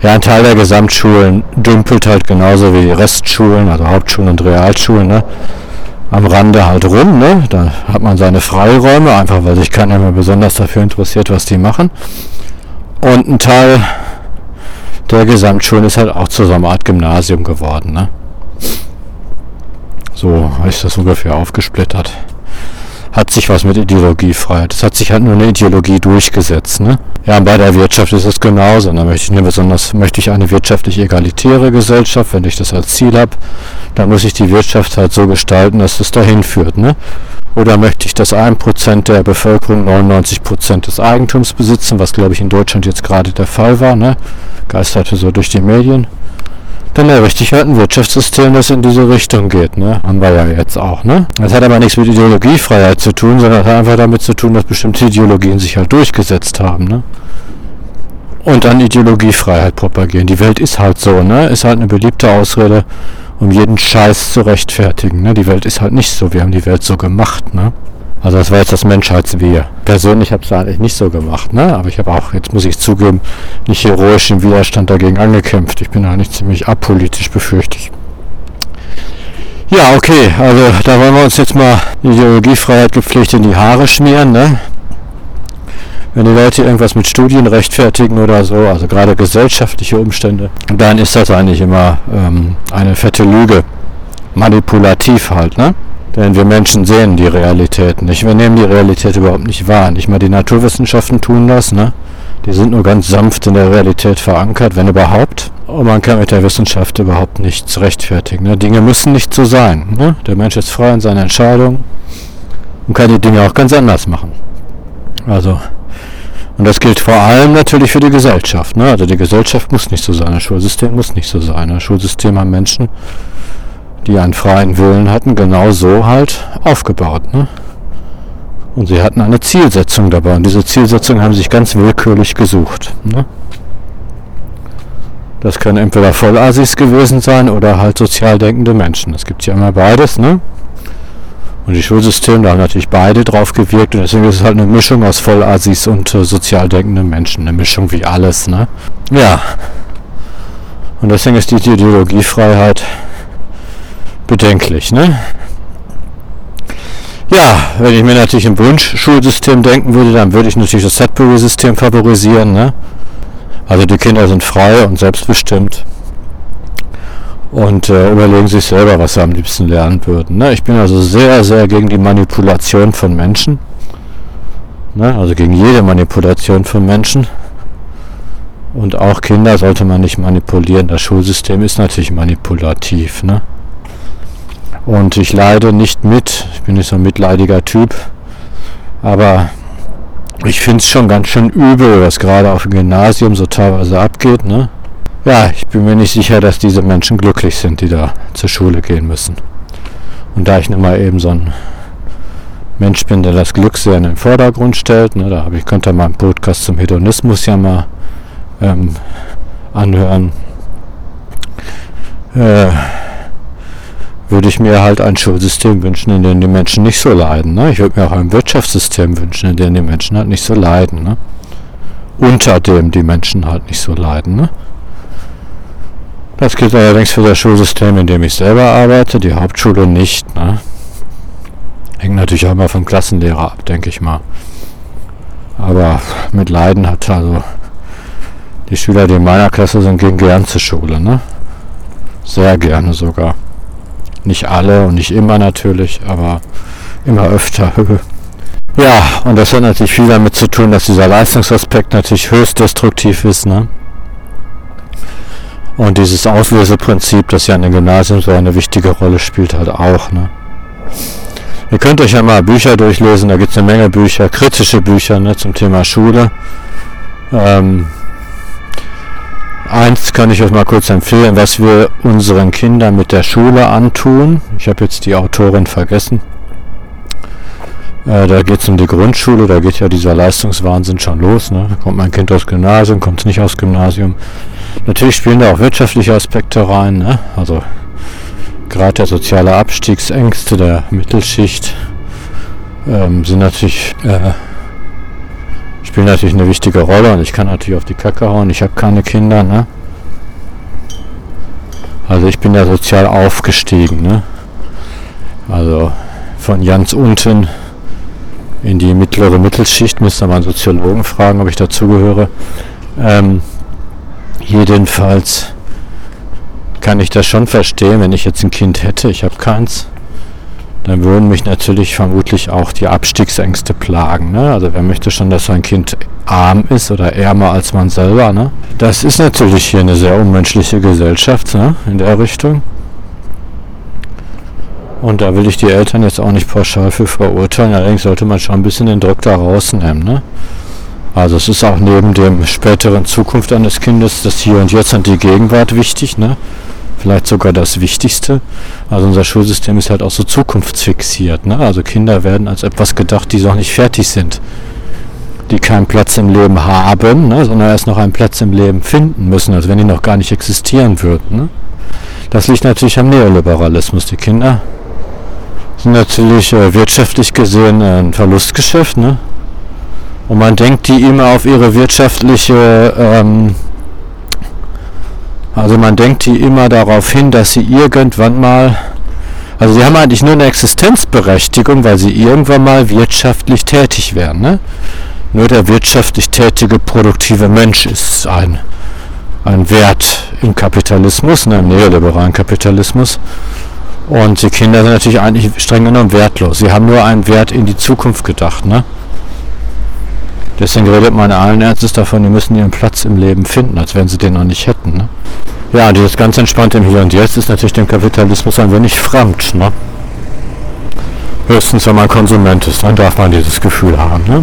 ja, ein Teil der Gesamtschulen dümpelt halt genauso wie die Restschulen, also Hauptschulen und Realschulen, ne? am Rande halt rum. Ne? Da hat man seine Freiräume, einfach weil sich keiner mehr besonders dafür interessiert, was die machen. Und ein Teil der Gesamtschulen ist halt auch zu so einer Art Gymnasium geworden. Ne? So ist das ungefähr aufgesplittert hat sich was mit Ideologiefreiheit. Es hat sich halt nur eine Ideologie durchgesetzt. Ne? Ja, bei der Wirtschaft ist es genauso. Da möchte ich eine besonders, möchte ich eine wirtschaftlich egalitäre Gesellschaft, wenn ich das als Ziel habe, dann muss ich die Wirtschaft halt so gestalten, dass es dahin führt. Ne? Oder möchte ich, dass 1% der Bevölkerung 99% des Eigentums besitzen, was glaube ich in Deutschland jetzt gerade der Fall war, ne? geisterte so durch die Medien dann errichte ich halt ein Wirtschaftssystem, das in diese Richtung geht. Ne? Haben wir ja jetzt auch. Ne? Das hat aber nichts mit Ideologiefreiheit zu tun, sondern hat einfach damit zu tun, dass bestimmte Ideologien sich halt durchgesetzt haben. Ne? Und dann Ideologiefreiheit propagieren. Die Welt ist halt so, ne? Ist halt eine beliebte Ausrede, um jeden Scheiß zu rechtfertigen. Ne? Die Welt ist halt nicht so. Wir haben die Welt so gemacht, ne? Also das war jetzt das Menschheitswehe. Persönlich habe ich es eigentlich nicht so gemacht, ne? Aber ich habe auch, jetzt muss ich zugeben, nicht heroisch im Widerstand dagegen angekämpft. Ich bin eigentlich ziemlich apolitisch, befürchte ich. Ja, okay, also da wollen wir uns jetzt mal Ideologiefreiheit gepflegt in die Haare schmieren, ne? Wenn die Leute irgendwas mit Studien rechtfertigen oder so, also gerade gesellschaftliche Umstände, dann ist das eigentlich immer ähm, eine fette Lüge. Manipulativ halt, ne? Denn wir Menschen sehen die Realität nicht. Wir nehmen die Realität überhaupt nicht wahr. Nicht mal die Naturwissenschaften tun das. Ne? Die sind nur ganz sanft in der Realität verankert, wenn überhaupt. Und man kann mit der Wissenschaft überhaupt nichts rechtfertigen. Ne? Dinge müssen nicht so sein. Ne? Der Mensch ist frei in seinen Entscheidungen und kann die Dinge auch ganz anders machen. Also, und das gilt vor allem natürlich für die Gesellschaft. Ne? Also die Gesellschaft muss nicht so sein, das Schulsystem muss nicht so sein. Das Schulsystem haben Menschen die einen freien Willen hatten, genau so halt aufgebaut. Ne? Und sie hatten eine Zielsetzung dabei. Und diese Zielsetzung haben sich ganz willkürlich gesucht. Ne? Das können entweder Vollassis gewesen sein oder halt sozial denkende Menschen. Es gibt ja immer beides. Ne? Und die Schulsysteme, da haben natürlich beide drauf gewirkt. Und deswegen ist es halt eine Mischung aus Vollassis und äh, sozial denkenden Menschen. Eine Mischung wie alles. Ne? Ja. Und deswegen ist die Ideologiefreiheit bedenklich. Ne? Ja, wenn ich mir natürlich ein Wunschschulsystem denken würde, dann würde ich natürlich das Sudbury-System favorisieren. Ne? Also die Kinder sind frei und selbstbestimmt und äh, überlegen sich selber, was sie am liebsten lernen würden. Ne? Ich bin also sehr, sehr gegen die Manipulation von Menschen. Ne? Also gegen jede Manipulation von Menschen. Und auch Kinder sollte man nicht manipulieren. Das Schulsystem ist natürlich manipulativ. Ne? Und ich leide nicht mit. Ich bin nicht so ein mitleidiger Typ. Aber ich finde es schon ganz schön übel, was gerade auf dem Gymnasium so teilweise abgeht. Ne? Ja, ich bin mir nicht sicher, dass diese Menschen glücklich sind, die da zur Schule gehen müssen. Und da ich nun mal eben so ein Mensch bin, der das Glück sehr in den Vordergrund stellt, ne, da habe ich, könnte mal einen Podcast zum Hedonismus ja mal ähm, anhören. Äh, würde ich mir halt ein Schulsystem wünschen, in dem die Menschen nicht so leiden. Ne? Ich würde mir auch ein Wirtschaftssystem wünschen, in dem die Menschen halt nicht so leiden. Ne? Unter dem die Menschen halt nicht so leiden. Ne? Das gilt allerdings für das Schulsystem, in dem ich selber arbeite, die Hauptschule nicht. Ne? Hängt natürlich auch immer vom Klassenlehrer ab, denke ich mal. Aber mit Leiden hat also die Schüler, die in meiner Klasse sind, gehen gern zur Schule. Ne? Sehr gerne sogar. Nicht alle und nicht immer natürlich, aber immer öfter. ja, und das hat natürlich viel damit zu tun, dass dieser Leistungsaspekt natürlich höchst destruktiv ist. Ne? Und dieses Auslöseprinzip, das ja in den Gymnasien so eine wichtige Rolle spielt, halt auch. Ne? Ihr könnt euch ja mal Bücher durchlesen, da gibt es eine Menge Bücher, kritische Bücher ne, zum Thema Schule. Ähm, Eins kann ich euch mal kurz empfehlen, was wir unseren Kindern mit der Schule antun. Ich habe jetzt die Autorin vergessen. Äh, da geht es um die Grundschule, da geht ja dieser Leistungswahnsinn schon los. Ne? Kommt mein Kind aus Gymnasium, kommt es nicht aus Gymnasium. Natürlich spielen da auch wirtschaftliche Aspekte rein. Ne? Also gerade der soziale Abstiegsängste der Mittelschicht ähm, sind natürlich äh, spielen natürlich eine wichtige Rolle und ich kann natürlich auf die Kacke hauen. Ich habe keine Kinder, ne? Also ich bin ja sozial aufgestiegen, ne? Also von ganz unten in die mittlere Mittelschicht müsste man Soziologen fragen, ob ich dazugehöre. Ähm, jedenfalls kann ich das schon verstehen, wenn ich jetzt ein Kind hätte, ich habe keins, dann würden mich natürlich vermutlich auch die Abstiegsängste plagen. Ne? Also wer möchte schon, dass sein Kind arm ist oder ärmer als man selber? Ne? Das ist natürlich hier eine sehr unmenschliche Gesellschaft ne? in der Richtung. Und da will ich die Eltern jetzt auch nicht pauschal für verurteilen. Allerdings sollte man schon ein bisschen den Druck da rausnehmen. Ne? Also es ist auch neben dem späteren Zukunft eines Kindes das Hier und Jetzt und die Gegenwart wichtig. Ne? Vielleicht sogar das Wichtigste. Also unser Schulsystem ist halt auch so zukunftsfixiert. Ne? Also Kinder werden als etwas gedacht, die noch nicht fertig sind, die keinen Platz im Leben haben, ne? sondern erst noch einen Platz im Leben finden müssen, als wenn die noch gar nicht existieren würden. Ne? Das liegt natürlich am Neoliberalismus. Die Kinder sind natürlich äh, wirtschaftlich gesehen ein Verlustgeschäft. Ne? Und man denkt die immer auf ihre wirtschaftliche ähm, also man denkt die immer darauf hin, dass sie irgendwann mal, also sie haben eigentlich nur eine Existenzberechtigung, weil sie irgendwann mal wirtschaftlich tätig werden. Ne? Nur der wirtschaftlich tätige, produktive Mensch ist ein, ein Wert im Kapitalismus, ne, im neoliberalen Kapitalismus. Und die Kinder sind natürlich eigentlich streng genommen wertlos. Sie haben nur einen Wert in die Zukunft gedacht. Ne? Deswegen redet man allen Ernstes davon, die müssen ihren Platz im Leben finden, als wenn sie den noch nicht hätten. Ne? Ja, dieses ganz entspannte im Hier und Jetzt ist natürlich dem Kapitalismus ein wenig fremd. Ne? Höchstens, wenn man Konsument ist, dann darf man dieses Gefühl haben. Ne?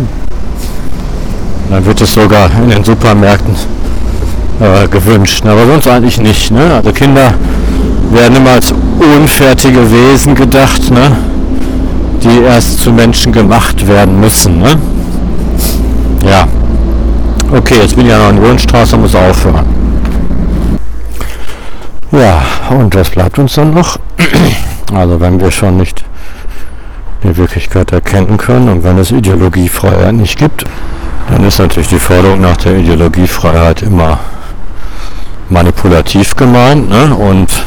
Dann wird es sogar in den Supermärkten äh, gewünscht, ne? aber sonst eigentlich nicht. Ne? Also Kinder werden immer als unfertige Wesen gedacht, ne? die erst zu Menschen gemacht werden müssen. Ne? Ja. Okay, jetzt bin ich ja noch in Wohnstraße, muss aufhören. Ja, und was bleibt uns dann noch? Also wenn wir schon nicht die Wirklichkeit erkennen können und wenn es Ideologiefreiheit nicht gibt, dann ist natürlich die Forderung nach der Ideologiefreiheit immer manipulativ gemeint ne? und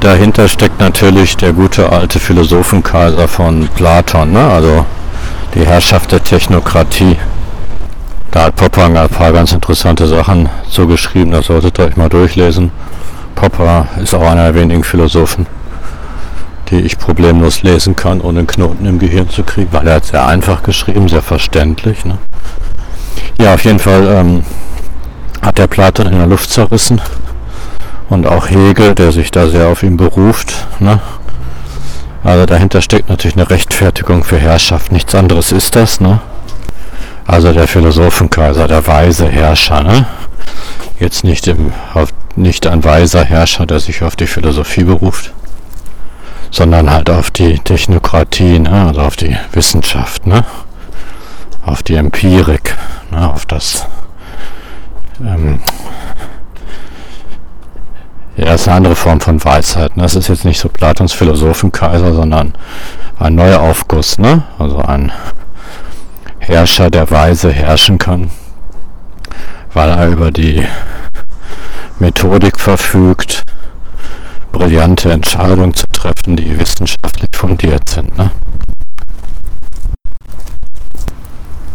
dahinter steckt natürlich der gute alte Philosophenkaiser von Platon, ne? also die Herrschaft der Technokratie. Da hat Popper ein paar ganz interessante Sachen so geschrieben, das solltet ihr euch mal durchlesen. Popper ist auch einer der wenigen Philosophen, die ich problemlos lesen kann, ohne einen Knoten im Gehirn zu kriegen, weil er hat sehr einfach geschrieben, sehr verständlich. Ne? Ja, auf jeden Fall ähm, hat der Platon in der Luft zerrissen und auch Hegel, der sich da sehr auf ihn beruft. Ne? Also dahinter steckt natürlich eine Rechtfertigung für Herrschaft. Nichts anderes ist das, ne? Also der Philosophenkaiser, der weise Herrscher, ne? Jetzt nicht, im, auf, nicht ein weiser Herrscher, der sich auf die Philosophie beruft, sondern halt auf die Technokratie, ne? also auf die Wissenschaft, ne? auf die Empirik, ne? auf das ähm, ja, ist eine andere Form von Weisheit. Ne? Das ist jetzt nicht so Platons Philosophenkaiser, sondern ein Neuaufguss, ne? Also ein Herrscher, der weise herrschen kann, weil er über die Methodik verfügt, brillante Entscheidungen zu treffen, die wissenschaftlich fundiert sind. Ne?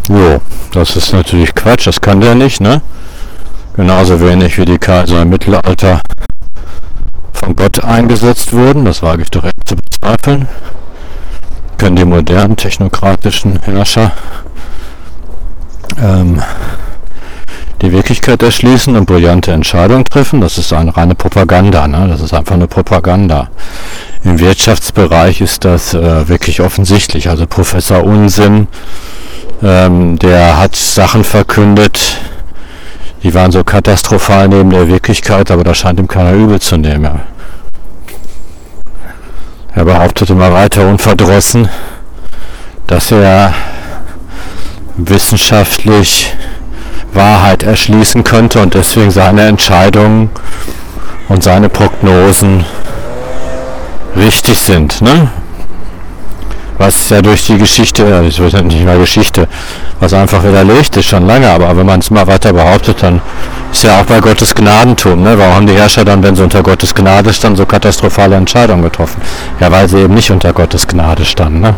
Jo, das ist natürlich Quatsch, das kann der nicht, ne? Genauso wenig wie die Kaiser im Mittelalter von Gott eingesetzt wurden, das wage ich doch echt zu bezweifeln, können die modernen technokratischen Herrscher ähm, die Wirklichkeit erschließen und brillante Entscheidungen treffen. Das ist eine reine Propaganda. Ne? Das ist einfach eine Propaganda. Im Wirtschaftsbereich ist das äh, wirklich offensichtlich. Also Professor Unsinn, ähm, der hat Sachen verkündet, die waren so katastrophal neben der Wirklichkeit, aber da scheint ihm keiner übel zu nehmen. Er behauptet immer weiter unverdrossen, dass er wissenschaftlich Wahrheit erschließen könnte und deswegen seine Entscheidungen und seine Prognosen richtig sind. Ne? Was ja durch die Geschichte, das wird ja nicht mal Geschichte, was einfach widerlegt ist, schon lange, aber wenn man es mal weiter behauptet, dann ist ja auch bei Gottes Gnadentum, ne? Warum haben die Herrscher dann, wenn sie unter Gottes Gnade standen, so katastrophale Entscheidungen getroffen? Ja, weil sie eben nicht unter Gottes Gnade standen, ne?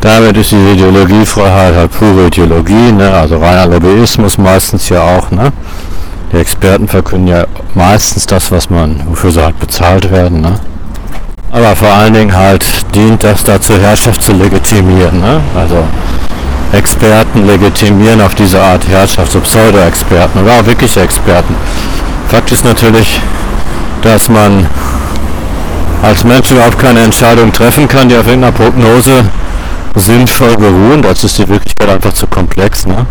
Damit ist die Ideologiefreiheit halt pure Ideologie, ne? also reiner Lobbyismus meistens ja auch. Ne? Die Experten verkünden ja meistens das, was man, wofür sie halt bezahlt werden. Ne? Aber vor allen Dingen halt dient das dazu, Herrschaft zu legitimieren. Ne? Also Experten legitimieren auf diese Art Herrschaft, so Pseudo-Experten oder auch wirkliche Experten. Fakt ist natürlich, dass man als Mensch überhaupt keine Entscheidung treffen kann, die auf irgendeiner Prognose sinnvoll beruhen. Dazu ist die Wirklichkeit einfach zu komplex. Ne?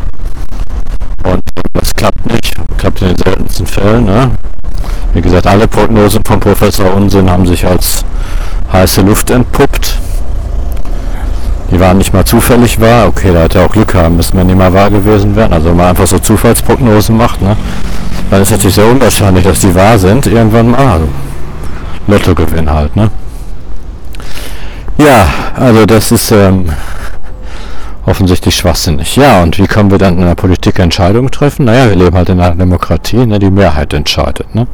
Und das klappt nicht. Klappt in den seltensten Fällen. Ne? Wie gesagt, alle Prognosen von Professor Unsinn haben sich als heiße Luft entpuppt. Die waren nicht mal zufällig wahr. Okay, da hätte er auch Glück haben müssen, wenn die mal wahr gewesen wären. Also wenn man einfach so Zufallsprognosen macht, ne? dann ist natürlich sehr unwahrscheinlich, dass die wahr sind. Irgendwann mal. Also Lottogewinn halt. Ne? Ja, also das ist ähm, offensichtlich schwachsinnig. Ja, und wie können wir dann in der Politik Entscheidungen treffen? Naja, wir leben halt in einer Demokratie, ne, die Mehrheit entscheidet. Ne?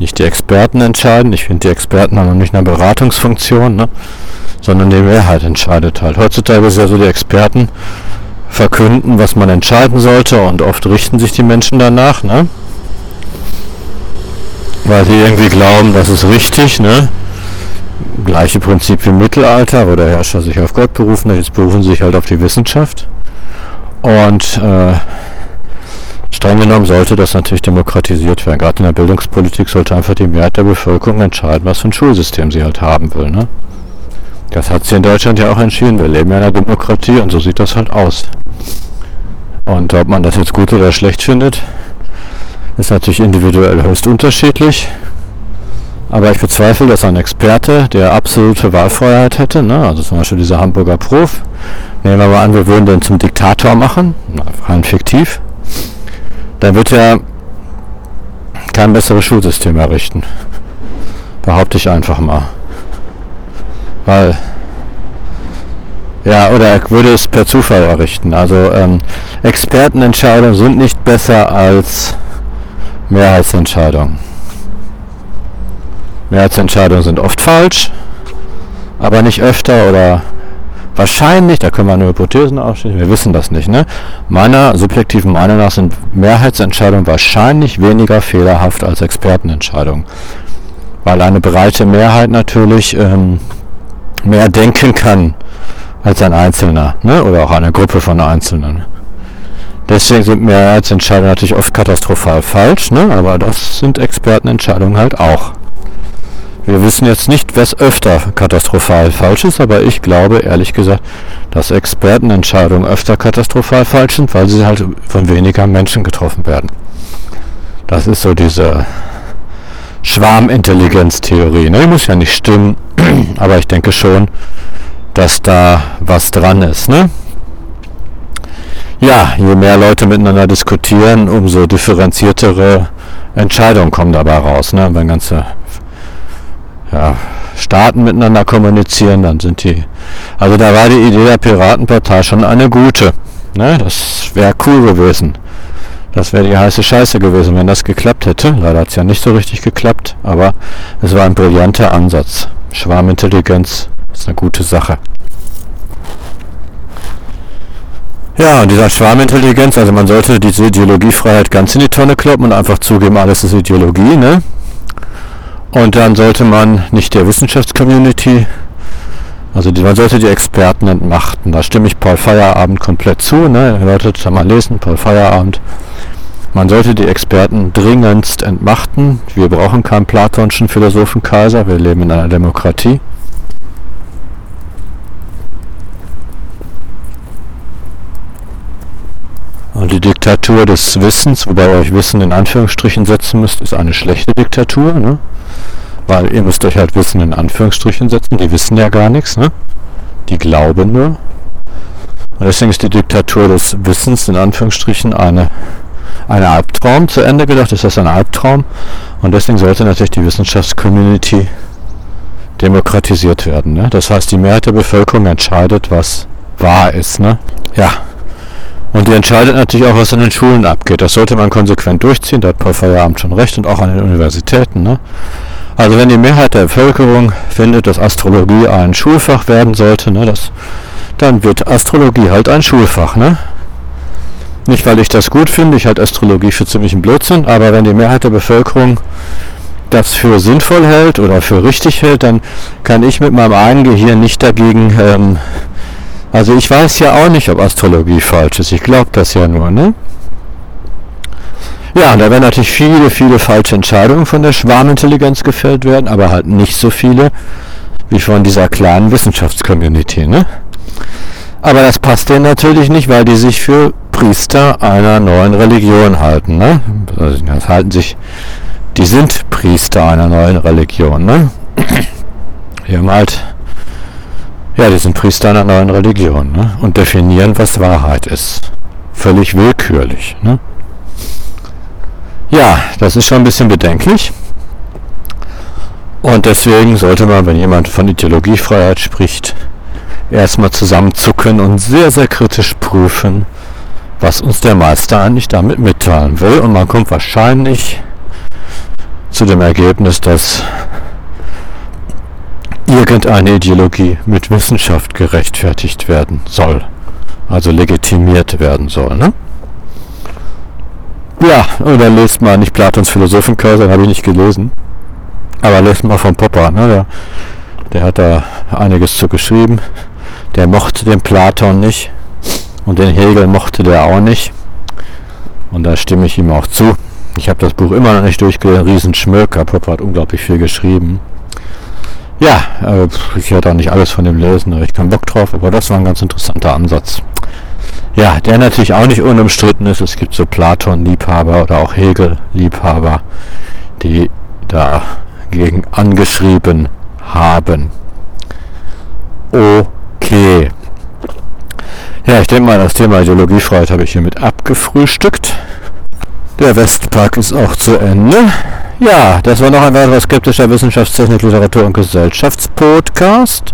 Nicht die Experten entscheiden, ich finde die Experten haben nicht eine Beratungsfunktion, ne? sondern die Mehrheit entscheidet halt. Heutzutage ist ja so, die Experten verkünden, was man entscheiden sollte und oft richten sich die Menschen danach, ne? weil sie irgendwie glauben, das ist richtig, ne? gleiche Prinzip wie im Mittelalter, wo der Herrscher sich auf Gott berufen hat, jetzt berufen sie sich halt auf die Wissenschaft. Und äh, streng genommen sollte das natürlich demokratisiert werden. Gerade in der Bildungspolitik sollte einfach die Mehrheit der Bevölkerung entscheiden, was für ein Schulsystem sie halt haben will. Ne? Das hat sie in Deutschland ja auch entschieden. Wir leben ja in einer Demokratie und so sieht das halt aus. Und ob man das jetzt gut oder schlecht findet, ist natürlich individuell höchst unterschiedlich. Aber ich bezweifle, dass ein Experte, der absolute Wahlfreiheit hätte, ne, also zum Beispiel dieser Hamburger Prof, nehmen wir mal an, wir würden den zum Diktator machen, rein fiktiv, dann wird er kein besseres Schulsystem errichten. Behaupte ich einfach mal. Weil, ja, oder er würde es per Zufall errichten. Also ähm, Expertenentscheidungen sind nicht besser als Mehrheitsentscheidungen. Mehrheitsentscheidungen sind oft falsch, aber nicht öfter oder wahrscheinlich, da können wir nur Hypothesen aufstellen, wir wissen das nicht. Ne? Meiner subjektiven Meinung nach sind Mehrheitsentscheidungen wahrscheinlich weniger fehlerhaft als Expertenentscheidungen. Weil eine breite Mehrheit natürlich ähm, mehr denken kann als ein Einzelner ne? oder auch eine Gruppe von Einzelnen. Deswegen sind Mehrheitsentscheidungen natürlich oft katastrophal falsch, ne? aber das sind Expertenentscheidungen halt auch. Wir wissen jetzt nicht, was öfter katastrophal falsch ist, aber ich glaube ehrlich gesagt, dass Expertenentscheidungen öfter katastrophal falsch sind, weil sie halt von weniger Menschen getroffen werden. Das ist so diese Schwarmintelligenztheorie. Ne? Muss ja nicht stimmen, aber ich denke schon, dass da was dran ist. Ne? Ja, je mehr Leute miteinander diskutieren, umso differenziertere Entscheidungen kommen dabei raus. Ne? Wenn ganze ja, Staaten miteinander kommunizieren, dann sind die. Also da war die Idee der Piratenpartei schon eine gute. Ne? Das wäre cool gewesen. Das wäre die heiße Scheiße gewesen, wenn das geklappt hätte. Leider hat es ja nicht so richtig geklappt, aber es war ein brillanter Ansatz. Schwarmintelligenz ist eine gute Sache. Ja, und dieser Schwarmintelligenz, also man sollte diese Ideologiefreiheit ganz in die Tonne kloppen und einfach zugeben, alles ist Ideologie, ne? Und dann sollte man nicht der Wissenschaftscommunity, also die, man sollte die Experten entmachten. Da stimme ich Paul Feierabend komplett zu. Ne? Leute, das mal lesen, Paul Feierabend. Man sollte die Experten dringendst entmachten. Wir brauchen keinen platonschen Philosophenkaiser. Wir leben in einer Demokratie. Und die Diktatur des Wissens, wobei ihr euch Wissen in Anführungsstrichen setzen müsst, ist eine schlechte Diktatur. Ne? Weil ihr müsst euch halt Wissen in Anführungsstrichen setzen. Die wissen ja gar nichts. Ne? Die glauben nur. Und deswegen ist die Diktatur des Wissens in Anführungsstrichen eine, eine Albtraum zu Ende gedacht. Ist das ein Albtraum? Und deswegen sollte natürlich die Wissenschaftscommunity demokratisiert werden. Ne? Das heißt, die Mehrheit der Bevölkerung entscheidet, was wahr ist. Ne? Ja. Und die entscheidet natürlich auch, was an den Schulen abgeht. Das sollte man konsequent durchziehen, da hat Paul Feierabend schon recht, und auch an den Universitäten. Ne? Also wenn die Mehrheit der Bevölkerung findet, dass Astrologie ein Schulfach werden sollte, ne, das, dann wird Astrologie halt ein Schulfach. Ne? Nicht, weil ich das gut finde, ich halte Astrologie für ziemlichen Blödsinn, aber wenn die Mehrheit der Bevölkerung das für sinnvoll hält oder für richtig hält, dann kann ich mit meinem eigenen Gehirn nicht dagegen. Ähm, also ich weiß ja auch nicht, ob Astrologie falsch ist. Ich glaube das ja nur, ne? Ja, da werden natürlich viele, viele falsche Entscheidungen von der Schwarmintelligenz gefällt werden, aber halt nicht so viele wie von dieser kleinen Wissenschaftscommunity, ne? Aber das passt denen natürlich nicht, weil die sich für Priester einer neuen Religion halten, ne? Also das halten sich die sind Priester einer neuen Religion, ne? Die haben halt, ja, die sind Priester einer neuen Religion, ne? Und definieren, was Wahrheit ist. Völlig willkürlich, ne? Ja, das ist schon ein bisschen bedenklich. Und deswegen sollte man, wenn jemand von Ideologiefreiheit spricht, erstmal zusammenzucken und sehr, sehr kritisch prüfen, was uns der Meister eigentlich damit mitteilen will. Und man kommt wahrscheinlich zu dem Ergebnis, dass irgendeine Ideologie mit Wissenschaft gerechtfertigt werden soll. Also legitimiert werden soll. Ne? Ja, und dann lest mal nicht Platons Philosophenkurs, den habe ich nicht gelesen. Aber lest mal von Popper, ne? der, der hat da einiges zu geschrieben. Der mochte den Platon nicht und den Hegel mochte der auch nicht. Und da stimme ich ihm auch zu. Ich habe das Buch immer noch nicht durchgelesen. Riesenschmöker. Popper hat unglaublich viel geschrieben. Ja, äh, ich werde auch nicht alles von dem lesen, aber ich kann Bock drauf. Aber das war ein ganz interessanter Ansatz. Ja, der natürlich auch nicht unumstritten ist. Es gibt so Platon-Liebhaber oder auch Hegel-Liebhaber, die dagegen angeschrieben haben. Okay. Ja, ich denke mal, das Thema Ideologiefreiheit habe ich hiermit abgefrühstückt. Der Westpark ist auch zu Ende. Ja, das war noch ein weiterer skeptischer Wissenschaftstechnik, Literatur und Gesellschaftspodcast.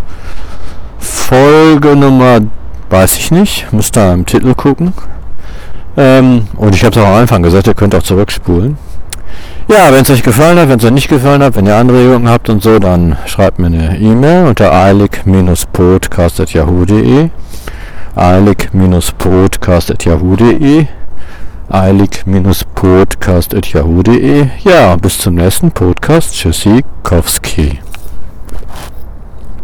Folge Nummer, weiß ich nicht, müsst ihr im Titel gucken. Ähm, und ich habe es auch am Anfang gesagt, ihr könnt auch zurückspulen. Ja, wenn es euch gefallen hat, wenn es euch nicht gefallen hat, wenn ihr Anregungen habt und so, dann schreibt mir eine E-Mail unter eilig-podcast.yahoo.de eilig-podcast.yahoo.de eilig-podcast.yahoo.de. Ja, bis zum nächsten Podcast. Tschüssikowski.